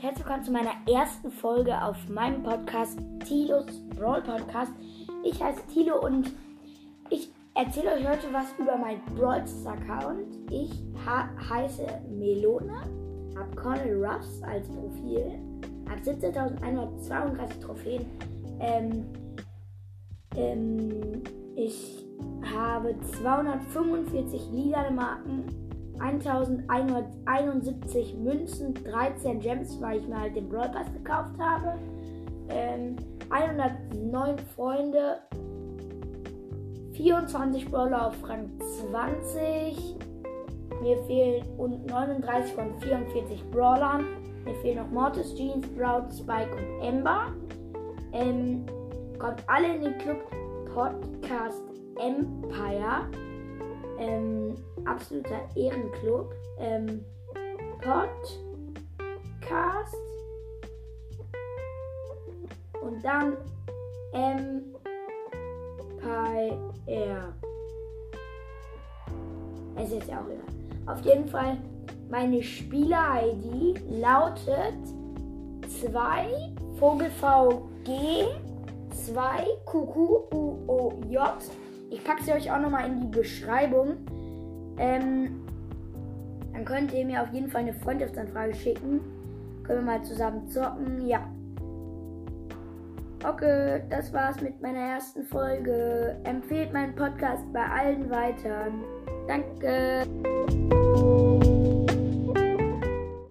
herzlich willkommen zu meiner ersten Folge auf meinem Podcast Tilos Brawl Podcast. Ich heiße Tilo und ich erzähle euch heute was über meinen Brawl Account. Ich heiße Melona, habe Colonel Ruffs als Profil, habe 17.132 Trophäen. Ähm, ähm, ich habe 245 lila Marken 1171 Münzen, 13 Gems, weil ich mir halt den Brawl Pass gekauft habe. Ähm, 109 Freunde, 24 Brawler auf Rang 20. Mir fehlen und 39 von 44 Brawlern. Mir fehlen noch Mortis, Jeans, Sprout, Spike und Ember. Ähm, kommt alle in den Club Podcast Empire. Ähm, absoluter Ehrenclub. Ähm, Podcast. Und dann Empire. Es ist ja auch egal. Auf jeden Fall, meine Spieler-ID lautet 2 VogelVG 2 QQUOJ. Ich packe sie euch auch nochmal in die Beschreibung. Ähm, dann könnt ihr mir auf jeden Fall eine Freundschaftsanfrage schicken. Können wir mal zusammen zocken. Ja. Okay, das war's mit meiner ersten Folge. Empfehlt meinen Podcast bei allen weiter. Danke.